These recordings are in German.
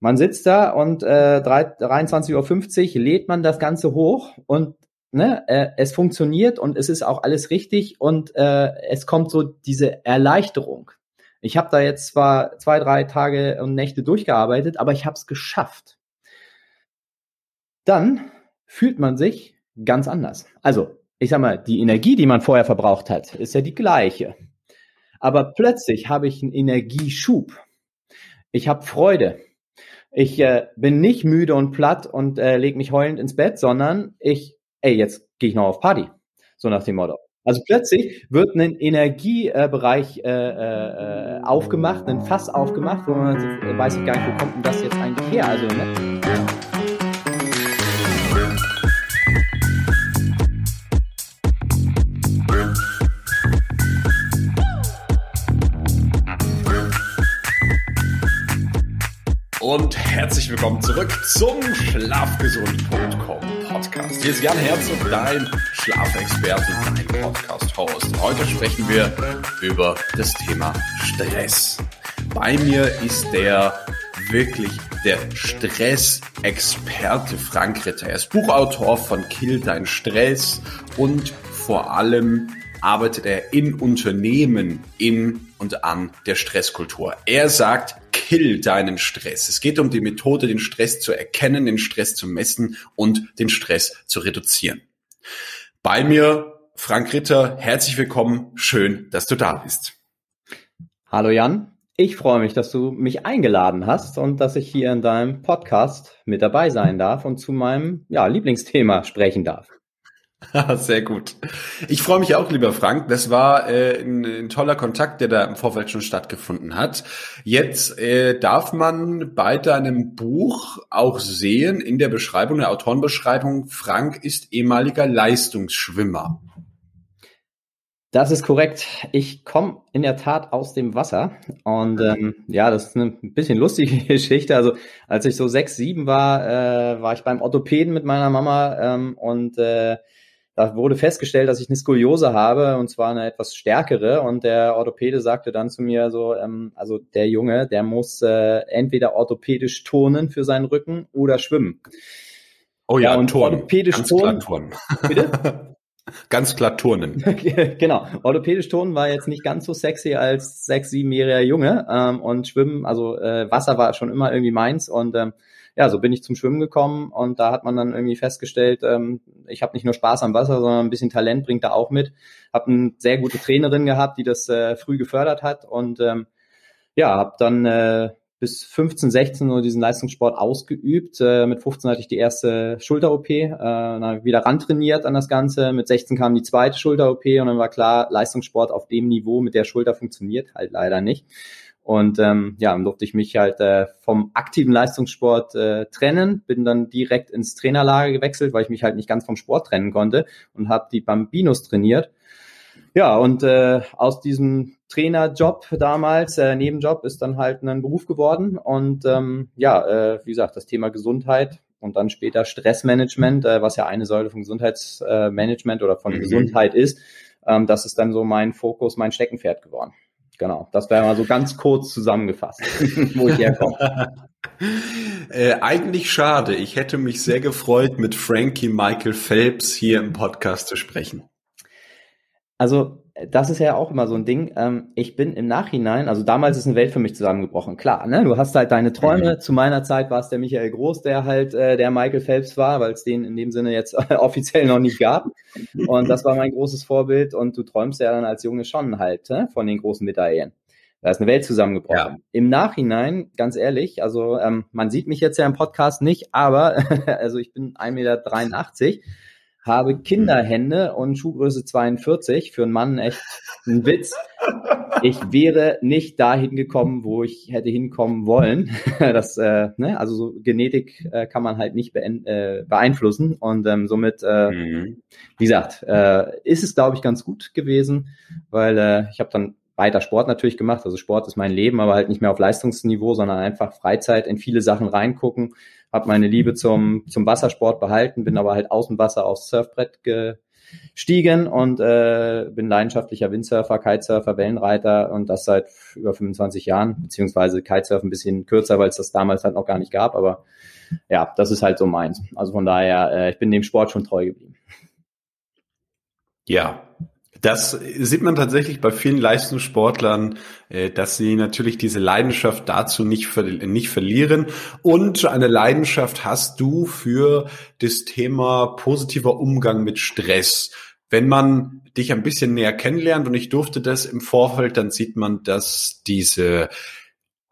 Man sitzt da und äh, 23.50 Uhr lädt man das Ganze hoch und ne, äh, es funktioniert und es ist auch alles richtig und äh, es kommt so diese Erleichterung. Ich habe da jetzt zwar zwei, drei Tage und Nächte durchgearbeitet, aber ich habe es geschafft. Dann fühlt man sich ganz anders. Also, ich sag mal, die Energie, die man vorher verbraucht hat, ist ja die gleiche. Aber plötzlich habe ich einen Energieschub. Ich habe Freude. Ich äh, bin nicht müde und platt und äh, lege mich heulend ins Bett, sondern ich, ey, jetzt gehe ich noch auf Party. So nach dem Motto. Also plötzlich wird ein Energiebereich äh, äh, aufgemacht, ein Fass aufgemacht, wo man weiß ich gar nicht, wo kommt denn das jetzt eigentlich her? Also, ne? Willkommen zurück zum Schlafgesund.com Podcast. Hier ist Jan Herzog, dein Schlafexperte, dein Podcast-Host. Heute sprechen wir über das Thema Stress. Bei mir ist der wirklich der Stressexperte Frank Ritter. Er ist Buchautor von Kill dein Stress und vor allem arbeitet er in Unternehmen in und an der Stresskultur. Er sagt, kill deinen Stress. Es geht um die Methode, den Stress zu erkennen, den Stress zu messen und den Stress zu reduzieren. Bei mir Frank Ritter, herzlich willkommen. Schön, dass du da bist. Hallo Jan. Ich freue mich, dass du mich eingeladen hast und dass ich hier in deinem Podcast mit dabei sein darf und zu meinem ja, Lieblingsthema sprechen darf. Sehr gut. Ich freue mich auch, lieber Frank. Das war äh, ein, ein, toller Kontakt, der da im Vorfeld schon stattgefunden hat. Jetzt äh, darf man bei deinem Buch auch sehen, in der Beschreibung, der Autorenbeschreibung, Frank ist ehemaliger Leistungsschwimmer. Das ist korrekt. Ich komme in der Tat aus dem Wasser und ähm, ja, das ist eine bisschen lustige Geschichte. Also als ich so sechs, sieben war, äh, war ich beim Orthopäden mit meiner Mama ähm, und äh, da wurde festgestellt, dass ich eine Skoliose habe und zwar eine etwas stärkere. Und der Orthopäde sagte dann zu mir so, ähm, also der Junge, der muss äh, entweder orthopädisch turnen für seinen Rücken oder schwimmen. Oh ja, ja und Turnen. orthopädisch Ganz turnen. Klar turnen. Bitte? Ganz klar turnen. genau. Orthopädisch turnen war jetzt nicht ganz so sexy als sechs, siebenjähriger Junge. Ähm, und Schwimmen, also äh, Wasser war schon immer irgendwie meins und ähm, ja, so bin ich zum Schwimmen gekommen und da hat man dann irgendwie festgestellt, ähm, ich habe nicht nur Spaß am Wasser, sondern ein bisschen Talent bringt da auch mit. Habe eine sehr gute Trainerin gehabt, die das äh, früh gefördert hat und ähm, ja, habe dann äh, bis 15, 16 nur diesen Leistungssport ausgeübt. Äh, mit 15 hatte ich die erste Schulter-OP, äh, dann wieder rantrainiert an das Ganze. Mit 16 kam die zweite Schulter-OP und dann war klar, Leistungssport auf dem Niveau mit der Schulter funktioniert halt leider nicht. Und ähm, ja, dann durfte ich mich halt äh, vom aktiven Leistungssport äh, trennen, bin dann direkt ins Trainerlager gewechselt, weil ich mich halt nicht ganz vom Sport trennen konnte und habe die Bambinos trainiert. Ja, und äh, aus diesem Trainerjob damals, äh, Nebenjob, ist dann halt ein Beruf geworden. Und ähm, ja, äh, wie gesagt, das Thema Gesundheit und dann später Stressmanagement, äh, was ja eine Säule von Gesundheitsmanagement oder von mhm. Gesundheit ist, ähm, das ist dann so mein Fokus, mein Steckenpferd geworden. Genau, das wäre mal so ganz kurz zusammengefasst, wo ich herkomme. Äh, eigentlich schade. Ich hätte mich sehr gefreut, mit Frankie Michael Phelps hier im Podcast zu sprechen. Also das ist ja auch immer so ein Ding. Ähm, ich bin im Nachhinein, also damals ist eine Welt für mich zusammengebrochen. Klar, ne? Du hast halt deine Träume. Mhm. Zu meiner Zeit war es der Michael Groß, der halt äh, der Michael Phelps war, weil es den in dem Sinne jetzt offiziell noch nicht gab. Und das war mein großes Vorbild. Und du träumst ja dann als Junge schon halt ne? von den großen Medaillen. Da ist eine Welt zusammengebrochen. Ja. Im Nachhinein, ganz ehrlich, also ähm, man sieht mich jetzt ja im Podcast nicht, aber also ich bin 1,83 Meter habe Kinderhände und Schuhgröße 42. Für einen Mann echt ein Witz. Ich wäre nicht dahin gekommen, wo ich hätte hinkommen wollen. Das, äh, ne, also so Genetik äh, kann man halt nicht äh, beeinflussen und ähm, somit, äh, mhm. wie gesagt, äh, ist es glaube ich ganz gut gewesen, weil äh, ich habe dann weiter Sport natürlich gemacht. Also Sport ist mein Leben, aber halt nicht mehr auf Leistungsniveau, sondern einfach Freizeit in viele Sachen reingucken habe meine Liebe zum, zum Wassersport behalten, bin aber halt aus dem Wasser aufs Surfbrett ge, gestiegen und äh, bin leidenschaftlicher Windsurfer, Kitesurfer, Wellenreiter und das seit über 25 Jahren, beziehungsweise Kitesurfen ein bisschen kürzer, weil es das damals halt noch gar nicht gab, aber ja, das ist halt so meins. Also von daher, äh, ich bin dem Sport schon treu geblieben. Ja, das sieht man tatsächlich bei vielen Leistungssportlern, äh, dass sie natürlich diese Leidenschaft dazu nicht, nicht verlieren. Und eine Leidenschaft hast du für das Thema positiver Umgang mit Stress. Wenn man dich ein bisschen näher kennenlernt, und ich durfte das im Vorfeld, dann sieht man, dass diese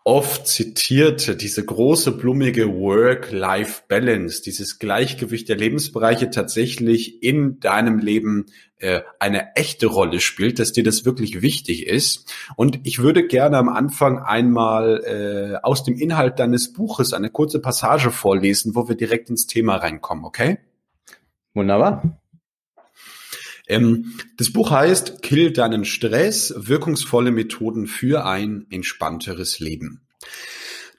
oft zitierte, diese große blumige Work-Life-Balance, dieses Gleichgewicht der Lebensbereiche tatsächlich in deinem Leben äh, eine echte Rolle spielt, dass dir das wirklich wichtig ist. Und ich würde gerne am Anfang einmal äh, aus dem Inhalt deines Buches eine kurze Passage vorlesen, wo wir direkt ins Thema reinkommen, okay? Wunderbar. Ähm, das Buch heißt Kill deinen Stress, wirkungsvolle Methoden für ein entspannteres Leben.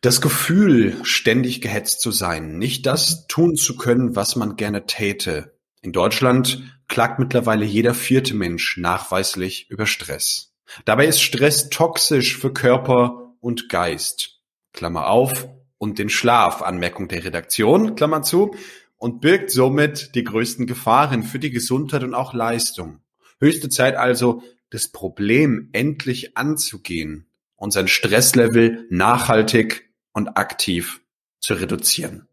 Das Gefühl, ständig gehetzt zu sein, nicht das tun zu können, was man gerne täte. In Deutschland klagt mittlerweile jeder vierte Mensch nachweislich über Stress. Dabei ist Stress toxisch für Körper und Geist. Klammer auf und den Schlaf, Anmerkung der Redaktion, Klammer zu, und birgt somit die größten Gefahren für die Gesundheit und auch Leistung. Höchste Zeit also, das Problem endlich anzugehen und sein Stresslevel nachhaltig und aktiv zu reduzieren.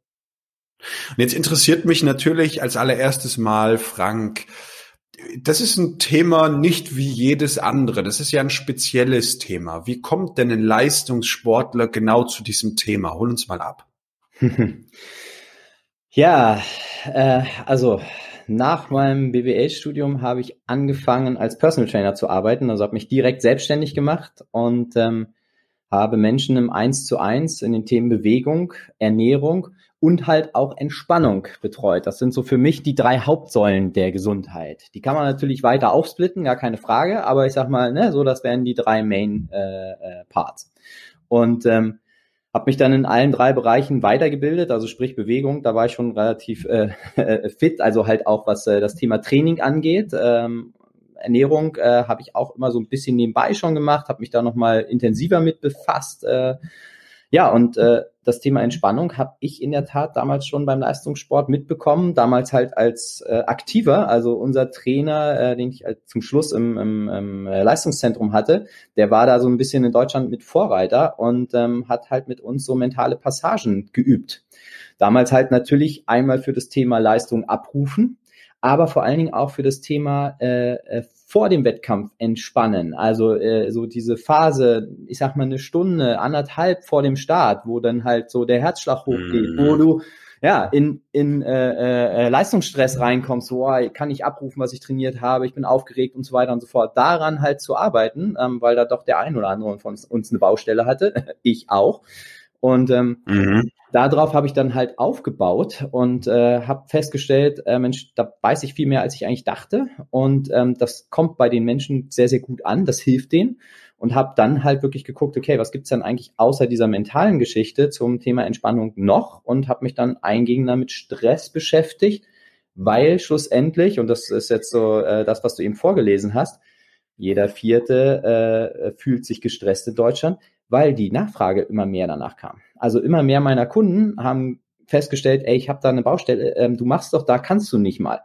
Und jetzt interessiert mich natürlich als allererstes Mal, Frank, das ist ein Thema nicht wie jedes andere. Das ist ja ein spezielles Thema. Wie kommt denn ein Leistungssportler genau zu diesem Thema? Hol uns mal ab. Ja, äh, also nach meinem BWL-Studium habe ich angefangen als Personal Trainer zu arbeiten, also habe mich direkt selbstständig gemacht und ähm, habe Menschen im Eins zu eins in den Themen Bewegung, Ernährung und halt auch Entspannung betreut. Das sind so für mich die drei Hauptsäulen der Gesundheit. Die kann man natürlich weiter aufsplitten, gar keine Frage, aber ich sag mal, ne, so das wären die drei Main äh, äh, Parts. Und ähm, habe mich dann in allen drei Bereichen weitergebildet, also sprich Bewegung, da war ich schon relativ äh, fit, also halt auch was äh, das Thema Training angeht. Ähm, Ernährung äh, habe ich auch immer so ein bisschen nebenbei schon gemacht, habe mich da nochmal intensiver mit befasst. Äh, ja, und äh, das Thema Entspannung habe ich in der Tat damals schon beim Leistungssport mitbekommen, damals halt als äh, Aktiver, also unser Trainer, äh, den ich halt zum Schluss im, im, im Leistungszentrum hatte, der war da so ein bisschen in Deutschland mit Vorreiter und ähm, hat halt mit uns so mentale Passagen geübt. Damals halt natürlich einmal für das Thema Leistung abrufen, aber vor allen Dingen auch für das Thema äh, äh vor dem Wettkampf entspannen. Also äh, so diese Phase, ich sag mal eine Stunde, anderthalb vor dem Start, wo dann halt so der Herzschlag hochgeht, mm. wo du ja in, in äh, äh, Leistungsstress reinkommst, so oh, kann ich abrufen, was ich trainiert habe, ich bin aufgeregt und so weiter und so fort. Daran halt zu arbeiten, ähm, weil da doch der ein oder andere von uns eine Baustelle hatte, ich auch. Und ähm, mhm darauf habe ich dann halt aufgebaut und äh, habe festgestellt, äh, Mensch, da weiß ich viel mehr, als ich eigentlich dachte. Und ähm, das kommt bei den Menschen sehr, sehr gut an, das hilft denen. Und habe dann halt wirklich geguckt, okay, was gibt's denn eigentlich außer dieser mentalen Geschichte zum Thema Entspannung noch? Und habe mich dann eingehender mit Stress beschäftigt, weil schlussendlich, und das ist jetzt so äh, das, was du eben vorgelesen hast, jeder Vierte äh, fühlt sich gestresst in Deutschland, weil die Nachfrage immer mehr danach kam. Also immer mehr meiner Kunden haben festgestellt, ey, ich habe da eine Baustelle, ähm, du machst doch, da kannst du nicht mal.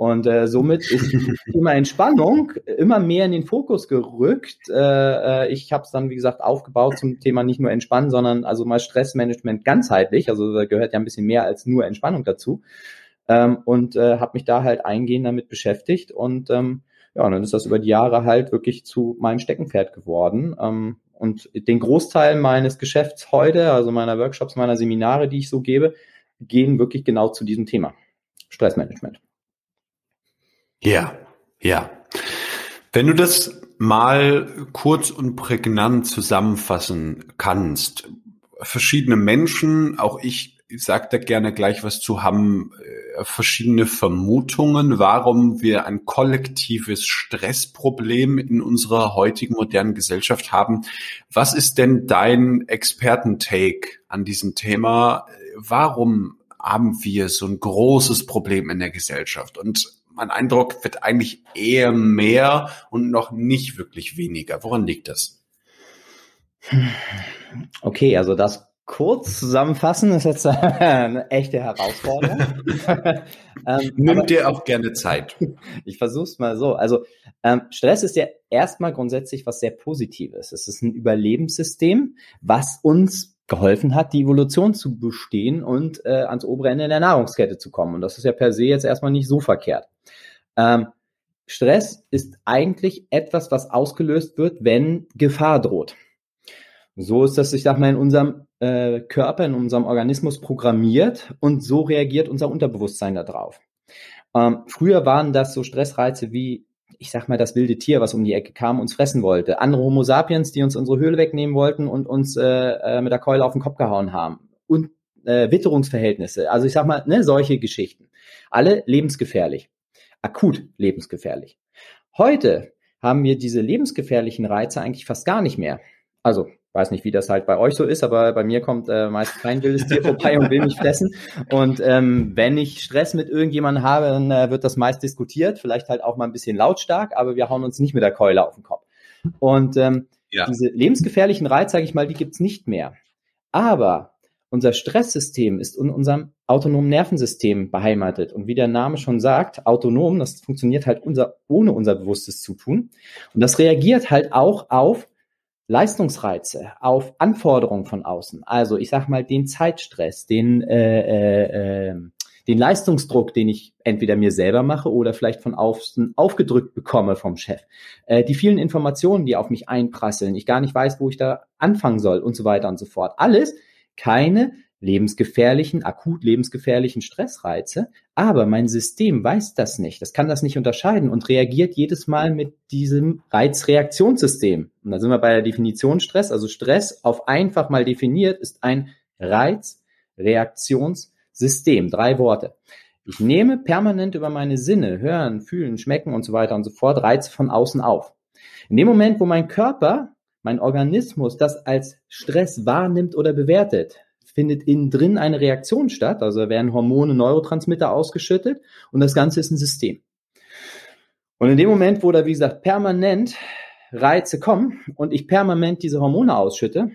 Und äh, somit ist immer Entspannung immer mehr in den Fokus gerückt. Äh, äh ich habe es dann, wie gesagt, aufgebaut zum Thema nicht nur Entspannen, sondern also mal Stressmanagement ganzheitlich. Also da gehört ja ein bisschen mehr als nur Entspannung dazu. Ähm, und äh, habe mich da halt eingehend damit beschäftigt. Und ähm, ja, und dann ist das über die Jahre halt wirklich zu meinem Steckenpferd geworden. Ähm, und den Großteil meines Geschäfts heute, also meiner Workshops, meiner Seminare, die ich so gebe, gehen wirklich genau zu diesem Thema. Stressmanagement. Ja, ja. Wenn du das mal kurz und prägnant zusammenfassen kannst, verschiedene Menschen, auch ich sage da gerne gleich was zu, haben äh, verschiedene Vermutungen, warum wir ein kollektives Stressproblem in unserer heutigen modernen Gesellschaft haben. Was ist denn dein Expertentake an diesem Thema? Warum haben wir so ein großes Problem in der Gesellschaft? Und mein Eindruck wird eigentlich eher mehr und noch nicht wirklich weniger. Woran liegt das? Okay, also das kurz zusammenfassen ist jetzt eine echte Herausforderung. ähm, Nimm dir auch gerne Zeit. Ich versuche es mal so. Also ähm, Stress ist ja erstmal grundsätzlich was sehr Positives. Es ist ein Überlebenssystem, was uns geholfen hat, die Evolution zu bestehen und äh, ans obere Ende der Nahrungskette zu kommen. Und das ist ja per se jetzt erstmal nicht so verkehrt. Ähm, Stress ist eigentlich etwas, was ausgelöst wird, wenn Gefahr droht. So ist das, ich sag mal, in unserem äh, Körper, in unserem Organismus programmiert und so reagiert unser Unterbewusstsein darauf. Ähm, früher waren das so Stressreize wie, ich sag mal, das wilde Tier, was um die Ecke kam, uns fressen wollte. Andere Homo sapiens, die uns unsere Höhle wegnehmen wollten und uns äh, äh, mit der Keule auf den Kopf gehauen haben. Und äh, Witterungsverhältnisse, also ich sag mal, ne, solche Geschichten. Alle lebensgefährlich. Akut lebensgefährlich. Heute haben wir diese lebensgefährlichen Reize eigentlich fast gar nicht mehr. Also weiß nicht, wie das halt bei euch so ist, aber bei mir kommt äh, meist kein wildes Tier vorbei und will mich fressen. Und ähm, wenn ich Stress mit irgendjemandem habe, dann äh, wird das meist diskutiert, vielleicht halt auch mal ein bisschen lautstark, aber wir hauen uns nicht mit der Keule auf den Kopf. Und ähm, ja. diese lebensgefährlichen Reize, sage ich mal, die gibt's nicht mehr. Aber unser Stresssystem ist in unserem autonomen Nervensystem beheimatet. Und wie der Name schon sagt, autonom, das funktioniert halt unser, ohne unser bewusstes Zutun. Und das reagiert halt auch auf Leistungsreize, auf Anforderungen von außen, also ich sag mal den Zeitstress, den, äh, äh, ähm, den Leistungsdruck, den ich entweder mir selber mache oder vielleicht von außen aufgedrückt bekomme vom Chef, äh, die vielen Informationen, die auf mich einprasseln, ich gar nicht weiß, wo ich da anfangen soll und so weiter und so fort. Alles keine lebensgefährlichen, akut lebensgefährlichen Stressreize, aber mein System weiß das nicht, das kann das nicht unterscheiden und reagiert jedes Mal mit diesem Reizreaktionssystem. Und da sind wir bei der Definition Stress, also Stress auf einfach mal definiert ist ein Reizreaktionssystem, drei Worte. Ich nehme permanent über meine Sinne, hören, fühlen, schmecken und so weiter und so fort Reize von außen auf. In dem Moment, wo mein Körper, mein Organismus das als Stress wahrnimmt oder bewertet, findet innen drin eine Reaktion statt, also werden Hormone, Neurotransmitter ausgeschüttet und das Ganze ist ein System. Und in dem Moment, wo da, wie gesagt, permanent Reize kommen und ich permanent diese Hormone ausschütte,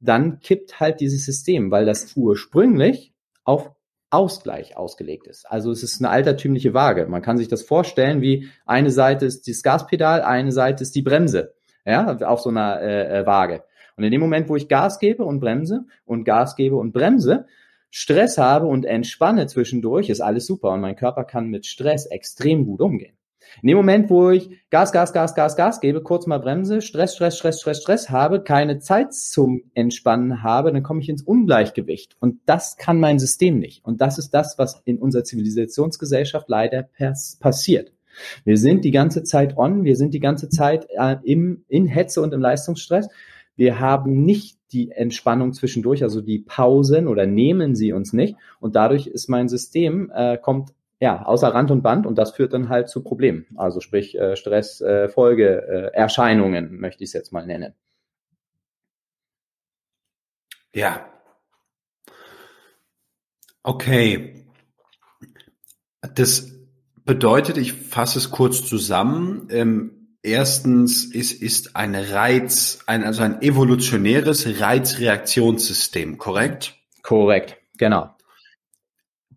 dann kippt halt dieses System, weil das ursprünglich auf Ausgleich ausgelegt ist. Also es ist eine altertümliche Waage. Man kann sich das vorstellen, wie eine Seite ist das Gaspedal, eine Seite ist die Bremse, ja, auf so einer äh, äh Waage. Und in dem Moment, wo ich Gas gebe und bremse und Gas gebe und bremse, Stress habe und entspanne zwischendurch, ist alles super und mein Körper kann mit Stress extrem gut umgehen. In dem Moment, wo ich Gas, Gas, Gas, Gas, Gas gebe, kurz mal bremse, Stress, Stress, Stress, Stress, Stress habe, keine Zeit zum Entspannen habe, dann komme ich ins Ungleichgewicht. Und das kann mein System nicht. Und das ist das, was in unserer Zivilisationsgesellschaft leider passiert. Wir sind die ganze Zeit on, wir sind die ganze Zeit äh, im, in Hetze und im Leistungsstress wir haben nicht die Entspannung zwischendurch, also die Pausen oder nehmen sie uns nicht. Und dadurch ist mein System, äh, kommt ja außer Rand und Band und das führt dann halt zu Problemen. Also sprich äh, Stress, äh, Folge, äh, Erscheinungen, möchte ich es jetzt mal nennen. Ja. Okay. Das bedeutet, ich fasse es kurz zusammen. Ähm, Erstens ist, ist ein Reiz, ein, also ein evolutionäres Reizreaktionssystem, korrekt? Korrekt, genau.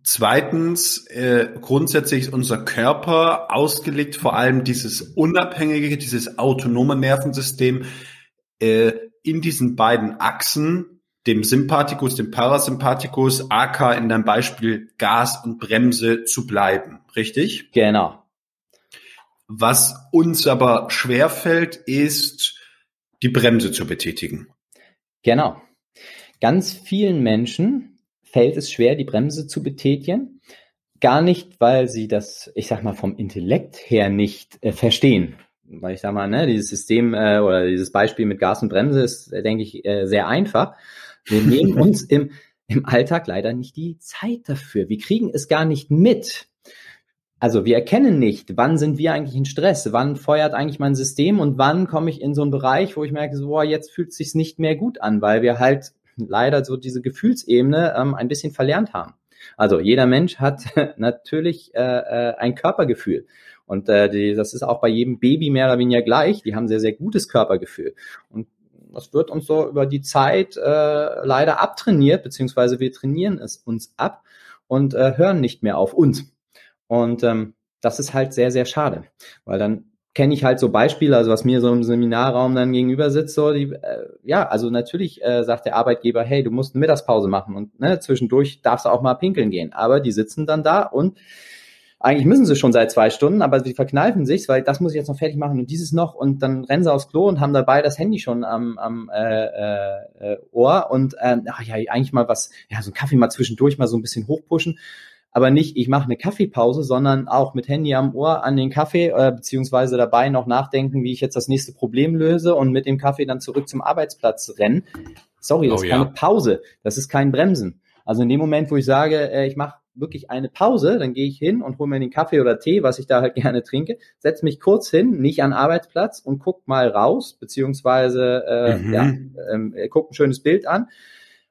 Zweitens, äh, grundsätzlich ist unser Körper ausgelegt, vor allem dieses unabhängige, dieses autonome Nervensystem äh, in diesen beiden Achsen, dem Sympathikus, dem Parasympathikus, AK in deinem Beispiel Gas und Bremse zu bleiben, richtig? Genau. Was uns aber schwerfällt, ist, die Bremse zu betätigen. Genau. Ganz vielen Menschen fällt es schwer, die Bremse zu betätigen. Gar nicht, weil sie das, ich sag mal, vom Intellekt her nicht äh, verstehen. Weil ich sag mal, ne, dieses System äh, oder dieses Beispiel mit Gas und Bremse ist, äh, denke ich, äh, sehr einfach. Wir nehmen uns im, im Alltag leider nicht die Zeit dafür. Wir kriegen es gar nicht mit. Also wir erkennen nicht, wann sind wir eigentlich in Stress, wann feuert eigentlich mein System und wann komme ich in so einen Bereich, wo ich merke, so, boah, jetzt fühlt es sich nicht mehr gut an, weil wir halt leider so diese Gefühlsebene ähm, ein bisschen verlernt haben. Also jeder Mensch hat natürlich äh, äh, ein Körpergefühl. Und äh, die, das ist auch bei jedem Baby mehr oder weniger gleich. Die haben sehr, sehr gutes Körpergefühl. Und das wird uns so über die Zeit äh, leider abtrainiert, beziehungsweise wir trainieren es uns ab und äh, hören nicht mehr auf uns. Und ähm, das ist halt sehr, sehr schade, weil dann kenne ich halt so Beispiele, also was mir so im Seminarraum dann gegenüber sitzt, so die, äh, ja, also natürlich äh, sagt der Arbeitgeber, hey, du musst eine Mittagspause machen und ne, zwischendurch darfst du auch mal pinkeln gehen. Aber die sitzen dann da und eigentlich müssen sie schon seit zwei Stunden, aber sie verkneifen sich, weil das muss ich jetzt noch fertig machen und dieses noch und dann rennen sie aufs Klo und haben dabei das Handy schon am, am äh, äh, Ohr und äh, ach ja, eigentlich mal was, ja, so ein Kaffee mal zwischendurch mal so ein bisschen hochpushen aber nicht, ich mache eine Kaffeepause, sondern auch mit Handy am Ohr an den Kaffee, äh, beziehungsweise dabei noch nachdenken, wie ich jetzt das nächste Problem löse und mit dem Kaffee dann zurück zum Arbeitsplatz rennen. Sorry, das oh, ist keine ja. Pause, das ist kein Bremsen. Also in dem Moment, wo ich sage, äh, ich mache wirklich eine Pause, dann gehe ich hin und hole mir den Kaffee oder Tee, was ich da halt gerne trinke, setze mich kurz hin, nicht an Arbeitsplatz und guck mal raus, beziehungsweise äh, mhm. ja, ähm, guck ein schönes Bild an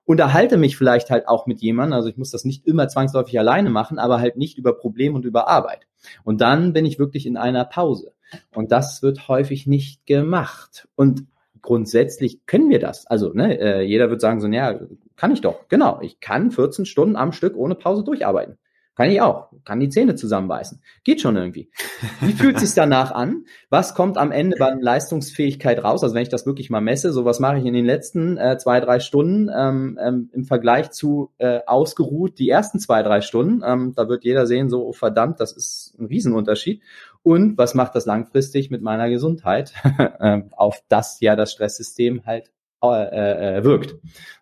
unterhalte mich vielleicht halt auch mit jemandem, also ich muss das nicht immer zwangsläufig alleine machen, aber halt nicht über Problem und über Arbeit. Und dann bin ich wirklich in einer Pause. Und das wird häufig nicht gemacht. Und grundsätzlich können wir das. Also ne, äh, jeder wird sagen so, ja, kann ich doch. Genau, ich kann 14 Stunden am Stück ohne Pause durcharbeiten. Kann ich auch. Kann die Zähne zusammenbeißen. Geht schon irgendwie. Wie fühlt sich danach an? Was kommt am Ende bei Leistungsfähigkeit raus? Also wenn ich das wirklich mal messe, so was mache ich in den letzten äh, zwei, drei Stunden ähm, ähm, im Vergleich zu äh, ausgeruht die ersten zwei, drei Stunden. Ähm, da wird jeder sehen, so oh, verdammt, das ist ein Riesenunterschied. Und was macht das langfristig mit meiner Gesundheit, ähm, auf das ja das Stresssystem halt äh, äh, wirkt.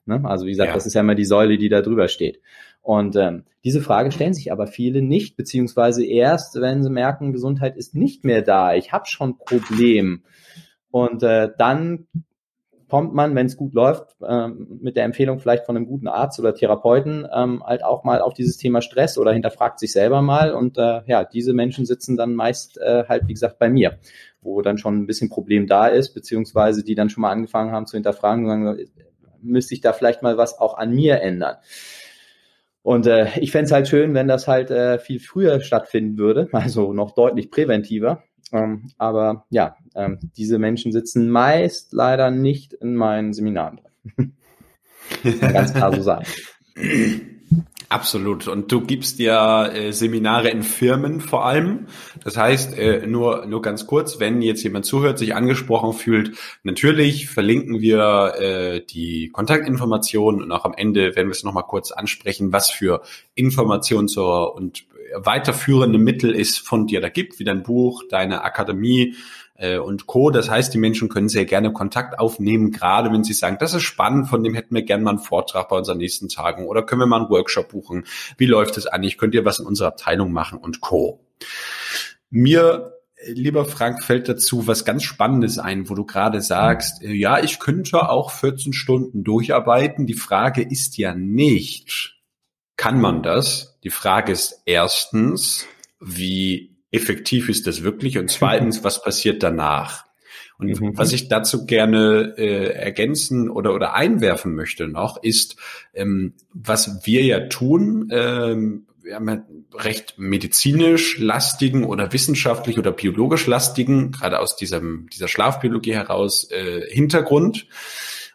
Ne? Also wie gesagt, ja. das ist ja immer die Säule, die da drüber steht. Und ähm, diese Frage stellen sich aber viele nicht, beziehungsweise erst, wenn sie merken, Gesundheit ist nicht mehr da, ich habe schon Problem. Und äh, dann kommt man, wenn es gut läuft, ähm, mit der Empfehlung vielleicht von einem guten Arzt oder Therapeuten ähm, halt auch mal auf dieses Thema Stress oder hinterfragt sich selber mal. Und äh, ja, diese Menschen sitzen dann meist äh, halt, wie gesagt, bei mir, wo dann schon ein bisschen Problem da ist, beziehungsweise die dann schon mal angefangen haben zu hinterfragen und sagen, müsste ich da vielleicht mal was auch an mir ändern. Und äh, ich fände es halt schön, wenn das halt äh, viel früher stattfinden würde, also noch deutlich präventiver. Ähm, aber ja, ähm, diese Menschen sitzen meist leider nicht in meinen Seminaren. Ganz klar so sagen. Absolut. Und du gibst ja äh, Seminare in Firmen vor allem. Das heißt, äh, nur, nur ganz kurz, wenn jetzt jemand zuhört, sich angesprochen fühlt, natürlich verlinken wir äh, die Kontaktinformationen und auch am Ende werden wir es nochmal kurz ansprechen, was für Informationen zur und weiterführende Mittel es von dir da gibt, wie dein Buch, deine Akademie, äh, und Co. Das heißt, die Menschen können sehr gerne Kontakt aufnehmen, gerade wenn sie sagen, das ist spannend, von dem hätten wir gerne mal einen Vortrag bei unseren nächsten Tagen oder können wir mal einen Workshop buchen. Wie läuft es eigentlich? Könnt ihr was in unserer Abteilung machen und Co. Mir Lieber Frank, fällt dazu was ganz Spannendes ein, wo du gerade sagst, äh, ja, ich könnte auch 14 Stunden durcharbeiten. Die Frage ist ja nicht, kann man das? Die Frage ist erstens, wie effektiv ist das wirklich? Und zweitens, was passiert danach? Und mhm. was ich dazu gerne äh, ergänzen oder, oder einwerfen möchte noch, ist, ähm, was wir ja tun, ähm, wir haben ja recht medizinisch lastigen oder wissenschaftlich oder biologisch lastigen, gerade aus diesem, dieser Schlafbiologie heraus, äh, Hintergrund.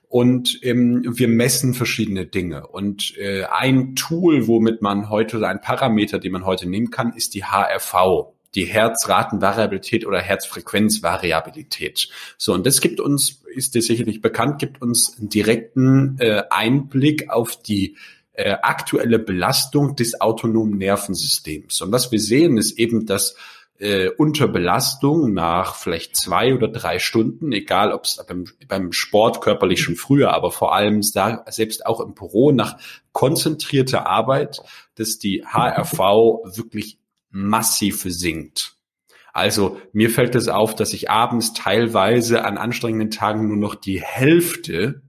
Und ähm, wir messen verschiedene Dinge. Und äh, ein Tool, womit man heute, oder ein Parameter, den man heute nehmen kann, ist die HRV die Herzratenvariabilität oder Herzfrequenzvariabilität. So, und das gibt uns, ist dir sicherlich bekannt, gibt uns einen direkten äh, Einblick auf die äh, aktuelle Belastung des autonomen Nervensystems. Und was wir sehen, ist eben, dass äh, unter Belastung nach vielleicht zwei oder drei Stunden, egal ob es beim, beim Sport körperlich schon früher, aber vor allem da, selbst auch im Büro nach konzentrierter Arbeit, dass die HRV wirklich massiv sinkt. Also mir fällt es auf, dass ich abends teilweise an anstrengenden Tagen nur noch die Hälfte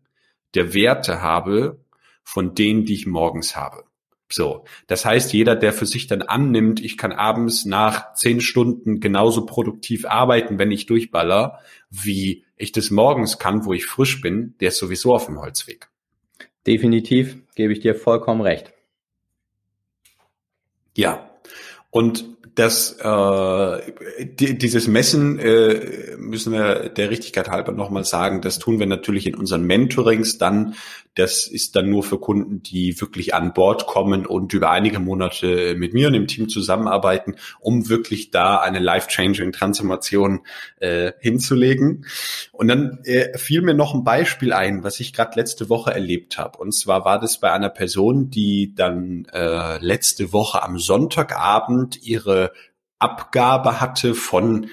der Werte habe von denen, die ich morgens habe. So, das heißt, jeder, der für sich dann annimmt, ich kann abends nach zehn Stunden genauso produktiv arbeiten, wenn ich durchballer, wie ich das morgens kann, wo ich frisch bin, der ist sowieso auf dem Holzweg. Definitiv, gebe ich dir vollkommen recht. Ja. Und das äh, die, dieses Messen äh, müssen wir der Richtigkeit halber nochmal sagen, das tun wir natürlich in unseren Mentorings dann. Das ist dann nur für Kunden, die wirklich an Bord kommen und über einige Monate mit mir und dem Team zusammenarbeiten, um wirklich da eine life-changing Transformation äh, hinzulegen. Und dann äh, fiel mir noch ein Beispiel ein, was ich gerade letzte Woche erlebt habe. Und zwar war das bei einer Person, die dann äh, letzte Woche am Sonntagabend ihre Abgabe hatte von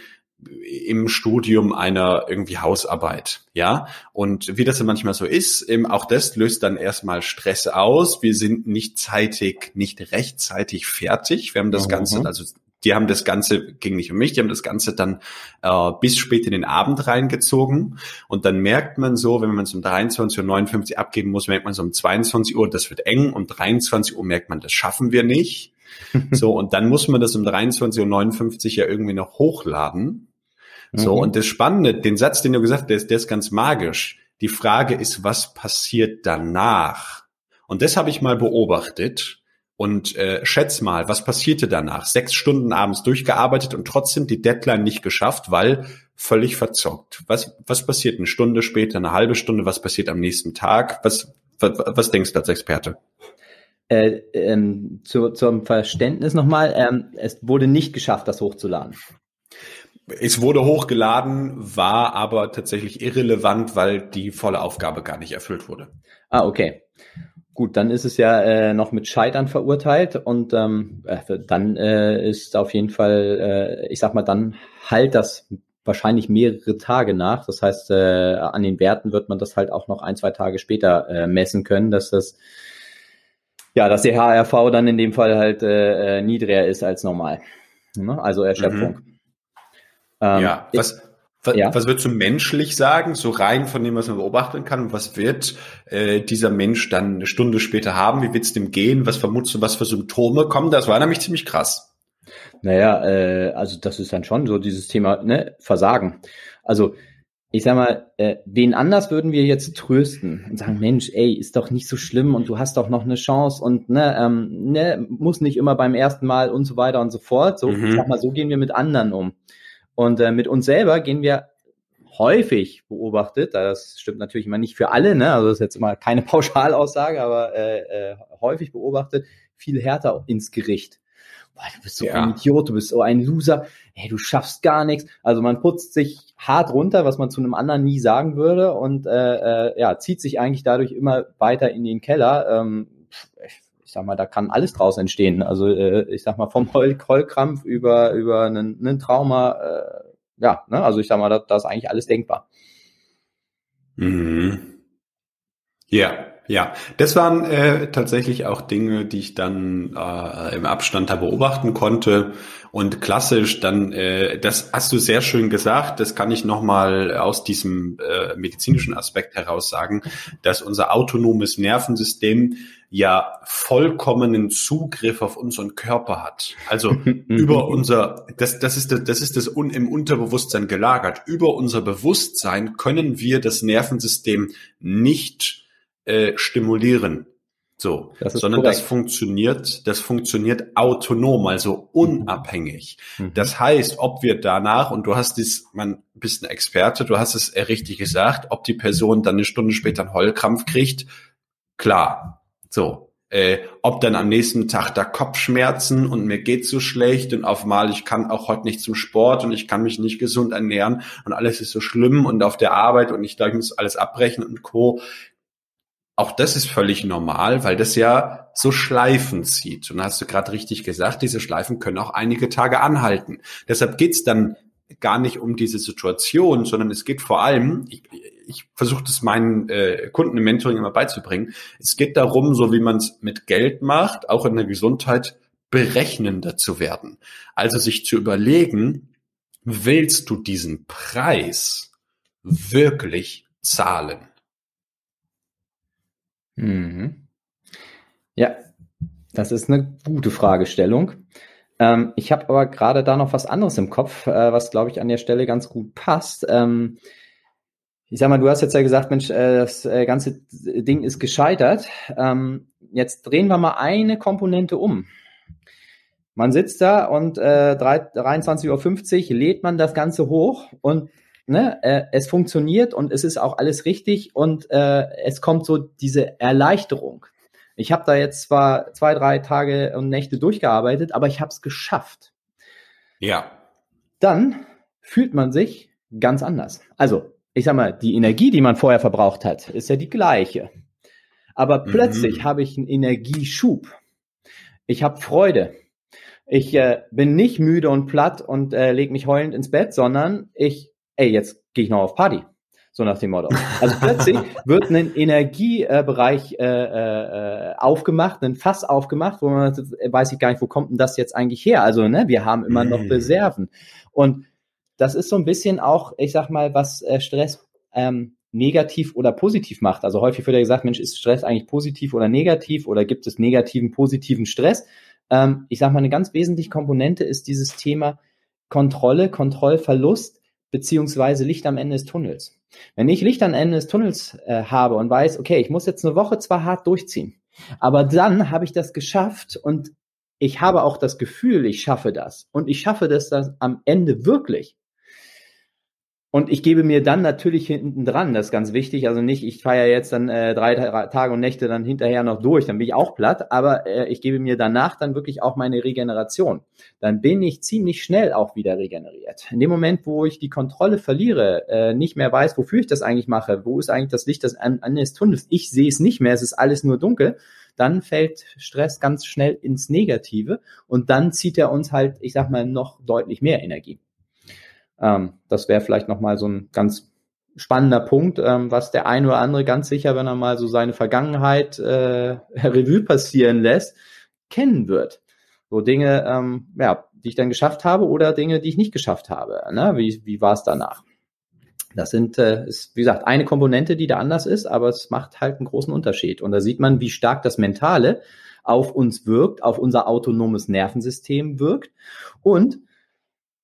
im Studium einer irgendwie Hausarbeit, ja. Und wie das dann manchmal so ist, eben auch das löst dann erstmal Stress aus. Wir sind nicht zeitig, nicht rechtzeitig fertig. Wir haben das mhm. Ganze, also die haben das Ganze, ging nicht um mich, die haben das Ganze dann äh, bis spät in den Abend reingezogen. Und dann merkt man so, wenn man es um 23.59 Uhr abgeben muss, merkt man so um 22 Uhr, das wird eng. Um 23 Uhr merkt man, das schaffen wir nicht. so, und dann muss man das um 23.59 Uhr ja irgendwie noch hochladen. So, mhm. und das Spannende, den Satz, den du gesagt hast, der ist, der ist ganz magisch. Die Frage ist, was passiert danach? Und das habe ich mal beobachtet. Und äh, schätz mal, was passierte danach? Sechs Stunden abends durchgearbeitet und trotzdem die Deadline nicht geschafft, weil völlig verzockt. Was, was passiert eine Stunde später, eine halbe Stunde? Was passiert am nächsten Tag? Was, was, was denkst du als Experte? Äh, ähm, zu, zum Verständnis nochmal, ähm, es wurde nicht geschafft, das hochzuladen. Es wurde hochgeladen, war aber tatsächlich irrelevant, weil die volle Aufgabe gar nicht erfüllt wurde. Ah, okay. Gut, dann ist es ja äh, noch mit Scheitern verurteilt und ähm, äh, dann äh, ist auf jeden Fall, äh, ich sag mal, dann halt das wahrscheinlich mehrere Tage nach. Das heißt, äh, an den Werten wird man das halt auch noch ein, zwei Tage später äh, messen können, dass das ja, dass der HRV dann in dem Fall halt äh, äh niedriger ist als normal. Ne? Also Erschöpfung. Mhm. Ähm, ja, was, was, ja. was würdest du menschlich sagen, so rein von dem, was man beobachten kann? Was wird äh, dieser Mensch dann eine Stunde später haben? Wie wird's dem gehen? Was vermutest du, was für Symptome kommen? Das war nämlich ziemlich krass. Naja, äh, also das ist dann schon so dieses Thema ne, Versagen. Also ich sag mal, äh, wen anders würden wir jetzt trösten und sagen, Mensch, ey, ist doch nicht so schlimm und du hast doch noch eine Chance und ne, ähm, ne, muss nicht immer beim ersten Mal und so weiter und so fort. So, mhm. ich sag mal, so gehen wir mit anderen um. Und äh, mit uns selber gehen wir häufig beobachtet, das stimmt natürlich immer nicht für alle, ne? also das ist jetzt immer keine Pauschalaussage, aber äh, äh, häufig beobachtet, viel härter ins Gericht. Boah, du bist so ja. ein Idiot, du bist so ein Loser, hey, du schaffst gar nichts. Also man putzt sich hart runter, was man zu einem anderen nie sagen würde und äh, äh, ja, zieht sich eigentlich dadurch immer weiter in den Keller. Ähm, ich sag mal, da kann alles draus entstehen. Also äh, ich sag mal, vom Heul Heulkrampf über, über einen, einen Trauma, äh, ja, ne? also ich sag mal, da, da ist eigentlich alles denkbar. Mhm. Ja, ja, das waren äh, tatsächlich auch Dinge, die ich dann äh, im Abstand da beobachten konnte. Und klassisch, dann, äh, das hast du sehr schön gesagt, das kann ich nochmal aus diesem äh, medizinischen Aspekt heraus sagen, dass unser autonomes Nervensystem ja vollkommenen Zugriff auf unseren Körper hat. Also über unser, das, das ist das, das ist das un, im Unterbewusstsein gelagert. Über unser Bewusstsein können wir das Nervensystem nicht äh, stimulieren. So, das sondern korrekt. das funktioniert, das funktioniert autonom, also unabhängig. Mhm. Das heißt, ob wir danach, und du hast es, man bist ein Experte, du hast es richtig gesagt, ob die Person dann eine Stunde später einen Heulkrampf kriegt, klar. So, äh, ob dann am nächsten Tag da Kopfschmerzen und mir geht's so schlecht und auf mal, ich kann auch heute nicht zum Sport und ich kann mich nicht gesund ernähren und alles ist so schlimm und auf der Arbeit und ich, ich muss alles abbrechen und Co. Auch das ist völlig normal, weil das ja so Schleifen zieht. Und hast du gerade richtig gesagt, diese Schleifen können auch einige Tage anhalten. Deshalb geht's dann gar nicht um diese Situation, sondern es geht vor allem, ich, ich versuche das meinen äh, Kunden im Mentoring immer beizubringen, es geht darum, so wie man es mit Geld macht, auch in der Gesundheit berechnender zu werden. Also sich zu überlegen, willst du diesen Preis wirklich zahlen? Mhm. Ja, das ist eine gute Fragestellung. Ähm, ich habe aber gerade da noch was anderes im Kopf, äh, was, glaube ich, an der Stelle ganz gut passt. Ähm, ich sag mal, du hast jetzt ja gesagt, Mensch, äh, das äh, ganze Ding ist gescheitert. Ähm, jetzt drehen wir mal eine Komponente um. Man sitzt da und äh, 23.50 Uhr lädt man das Ganze hoch und ne, äh, es funktioniert und es ist auch alles richtig und äh, es kommt so diese Erleichterung. Ich habe da jetzt zwar zwei, drei Tage und Nächte durchgearbeitet, aber ich habe es geschafft. Ja. Dann fühlt man sich ganz anders. Also, ich sag mal, die Energie, die man vorher verbraucht hat, ist ja die gleiche. Aber mhm. plötzlich habe ich einen Energieschub. Ich habe Freude. Ich äh, bin nicht müde und platt und äh, lege mich heulend ins Bett, sondern ich, ey, jetzt gehe ich noch auf Party. So nach dem Motto. Also plötzlich wird ein Energiebereich äh, äh, aufgemacht, ein Fass aufgemacht, wo man weiß ich gar nicht, wo kommt denn das jetzt eigentlich her? Also, ne, wir haben immer noch mhm. Reserven. Und das ist so ein bisschen auch, ich sag mal, was äh, Stress ähm, negativ oder positiv macht. Also häufig wird ja gesagt, Mensch, ist Stress eigentlich positiv oder negativ oder gibt es negativen, positiven Stress? Ähm, ich sag mal, eine ganz wesentliche Komponente ist dieses Thema Kontrolle, Kontrollverlust beziehungsweise Licht am Ende des Tunnels. Wenn ich Licht am Ende des Tunnels äh, habe und weiß, okay, ich muss jetzt eine Woche zwar hart durchziehen, aber dann habe ich das geschafft und ich habe auch das Gefühl, ich schaffe das und ich schaffe das dann am Ende wirklich, und ich gebe mir dann natürlich hinten dran, das ist ganz wichtig. Also nicht, ich feiere jetzt dann äh, drei Tage und Nächte dann hinterher noch durch, dann bin ich auch platt, aber äh, ich gebe mir danach dann wirklich auch meine Regeneration. Dann bin ich ziemlich schnell auch wieder regeneriert. In dem Moment, wo ich die Kontrolle verliere, äh, nicht mehr weiß, wofür ich das eigentlich mache, wo ist eigentlich das Licht das an, an des Tunnels, ich sehe es nicht mehr, es ist alles nur dunkel, dann fällt Stress ganz schnell ins Negative und dann zieht er uns halt, ich sag mal, noch deutlich mehr Energie. Ähm, das wäre vielleicht nochmal so ein ganz spannender Punkt, ähm, was der ein oder andere ganz sicher, wenn er mal so seine Vergangenheit äh, Revue passieren lässt, kennen wird. So Dinge, ähm, ja, die ich dann geschafft habe oder Dinge, die ich nicht geschafft habe. Ne? Wie, wie war es danach? Das sind, äh, ist, wie gesagt, eine Komponente, die da anders ist, aber es macht halt einen großen Unterschied. Und da sieht man, wie stark das Mentale auf uns wirkt, auf unser autonomes Nervensystem wirkt und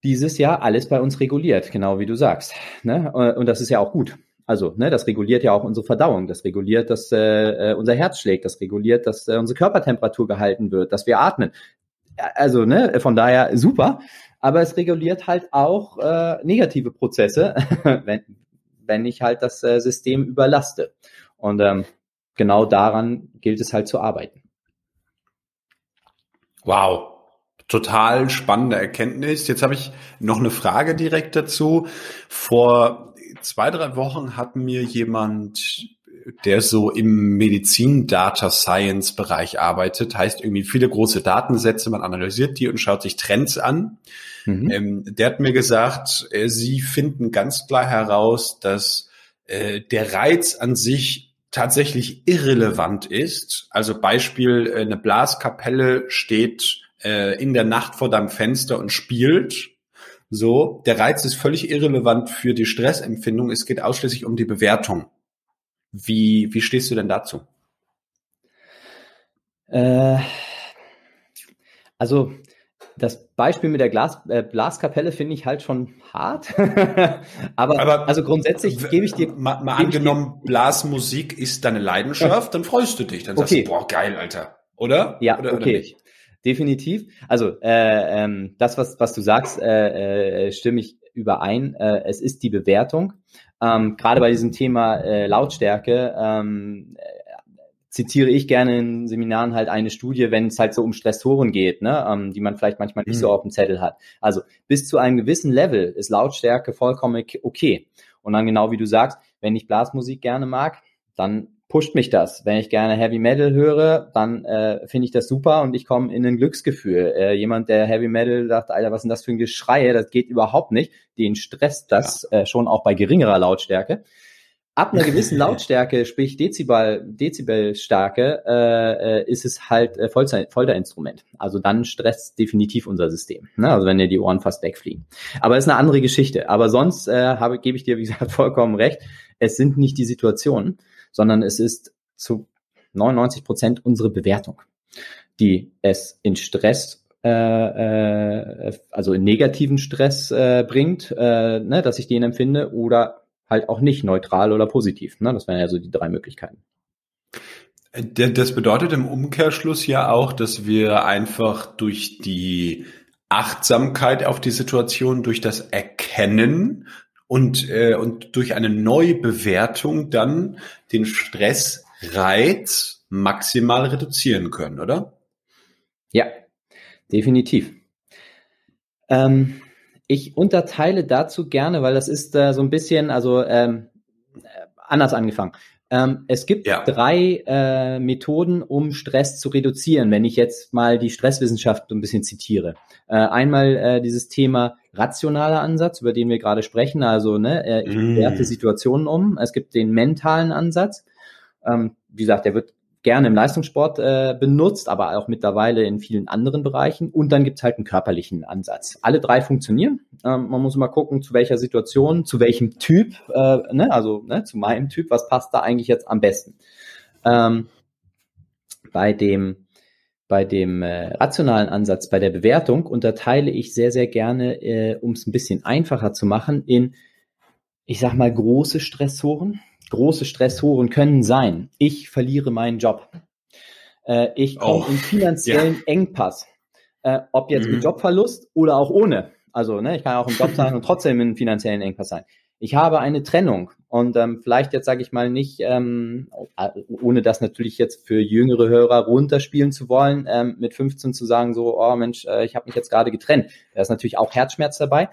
dieses Jahr alles bei uns reguliert, genau wie du sagst. Ne? Und das ist ja auch gut. Also, ne, das reguliert ja auch unsere Verdauung, das reguliert, dass äh, äh, unser Herz schlägt, das reguliert, dass äh, unsere Körpertemperatur gehalten wird, dass wir atmen. Also, ne, von daher super. Aber es reguliert halt auch äh, negative Prozesse, wenn, wenn ich halt das äh, System überlaste. Und ähm, genau daran gilt es halt zu arbeiten. Wow, total spannende Erkenntnis. Jetzt habe ich noch eine Frage direkt dazu. Vor zwei, drei Wochen hat mir jemand, der so im Medizin-Data-Science-Bereich arbeitet, heißt irgendwie viele große Datensätze, man analysiert die und schaut sich Trends an. Mhm. Ähm, der hat mir gesagt, äh, sie finden ganz klar heraus, dass äh, der Reiz an sich tatsächlich irrelevant ist. Also Beispiel, äh, eine Blaskapelle steht äh, in der Nacht vor deinem Fenster und spielt. So, der Reiz ist völlig irrelevant für die Stressempfindung. Es geht ausschließlich um die Bewertung. Wie, wie stehst du denn dazu? Äh, also das Beispiel mit der Glas, äh, Blaskapelle finde ich halt schon hart. aber, aber, also grundsätzlich gebe ich dir. Mal, mal angenommen, dir, Blasmusik ist deine Leidenschaft, dann freust du dich. Dann sagst okay. du, boah, geil, Alter. Oder? Ja, oder, okay. Oder definitiv. Also äh, ähm, das, was, was du sagst, äh, äh, stimme ich überein. Äh, es ist die Bewertung. Ähm, Gerade bei diesem Thema äh, Lautstärke ähm, zitiere ich gerne in Seminaren halt eine Studie, wenn es halt so um Stressoren geht, ne, ähm, die man vielleicht manchmal nicht mhm. so auf dem Zettel hat. Also bis zu einem gewissen Level ist Lautstärke vollkommen okay. Und dann genau wie du sagst, wenn ich Blasmusik gerne mag, dann pusht mich das. Wenn ich gerne Heavy Metal höre, dann äh, finde ich das super und ich komme in ein Glücksgefühl. Äh, jemand, der Heavy Metal sagt, Alter, was ist denn das für ein Geschrei? Das geht überhaupt nicht. Den stresst das ja. äh, schon auch bei geringerer Lautstärke. Ab einer gewissen Lautstärke, sprich Dezibel, Dezibelstärke, äh, äh, ist es halt äh, Folterinstrument. Also dann stresst definitiv unser System. Ne? Also wenn dir die Ohren fast wegfliegen. Aber ist eine andere Geschichte. Aber sonst äh, habe, gebe ich dir, wie gesagt, vollkommen recht. Es sind nicht die Situationen, sondern es ist zu 99 Prozent unsere Bewertung, die es in Stress äh, äh, also in negativen Stress äh, bringt, äh, ne, dass ich den empfinde, oder halt auch nicht neutral oder positiv. Ne? Das wären ja so die drei Möglichkeiten. Das bedeutet im Umkehrschluss ja auch, dass wir einfach durch die Achtsamkeit auf die Situation, durch das Erkennen und, äh, und durch eine Neubewertung dann den Stressreiz maximal reduzieren können, oder? Ja, definitiv. Ähm, ich unterteile dazu gerne, weil das ist äh, so ein bisschen, also ähm, anders angefangen. Ähm, es gibt ja. drei äh, Methoden, um Stress zu reduzieren, wenn ich jetzt mal die Stresswissenschaft so ein bisschen zitiere. Äh, einmal äh, dieses Thema rationaler Ansatz, über den wir gerade sprechen, also ne, ich mm. werte Situationen um. Es gibt den mentalen Ansatz. Ähm, wie gesagt, der wird gerne im Leistungssport äh, benutzt, aber auch mittlerweile in vielen anderen Bereichen. Und dann gibt's halt einen körperlichen Ansatz. Alle drei funktionieren. Ähm, man muss mal gucken, zu welcher Situation, zu welchem Typ, äh, ne, also ne, zu meinem Typ, was passt da eigentlich jetzt am besten. Ähm, bei dem bei dem äh, rationalen Ansatz, bei der Bewertung unterteile ich sehr, sehr gerne, äh, um es ein bisschen einfacher zu machen, in, ich sag mal, große Stressoren, große Stressoren können sein, ich verliere meinen Job, äh, ich komme oh, in finanziellen ja. Engpass, äh, ob jetzt mhm. mit Jobverlust oder auch ohne. Also ne, ich kann auch im Job sein und trotzdem in finanziellen Engpass sein. Ich habe eine Trennung und ähm, vielleicht jetzt sage ich mal nicht, ähm, ohne das natürlich jetzt für jüngere Hörer runterspielen zu wollen, ähm, mit 15 zu sagen so, oh Mensch, äh, ich habe mich jetzt gerade getrennt. Da ist natürlich auch Herzschmerz dabei.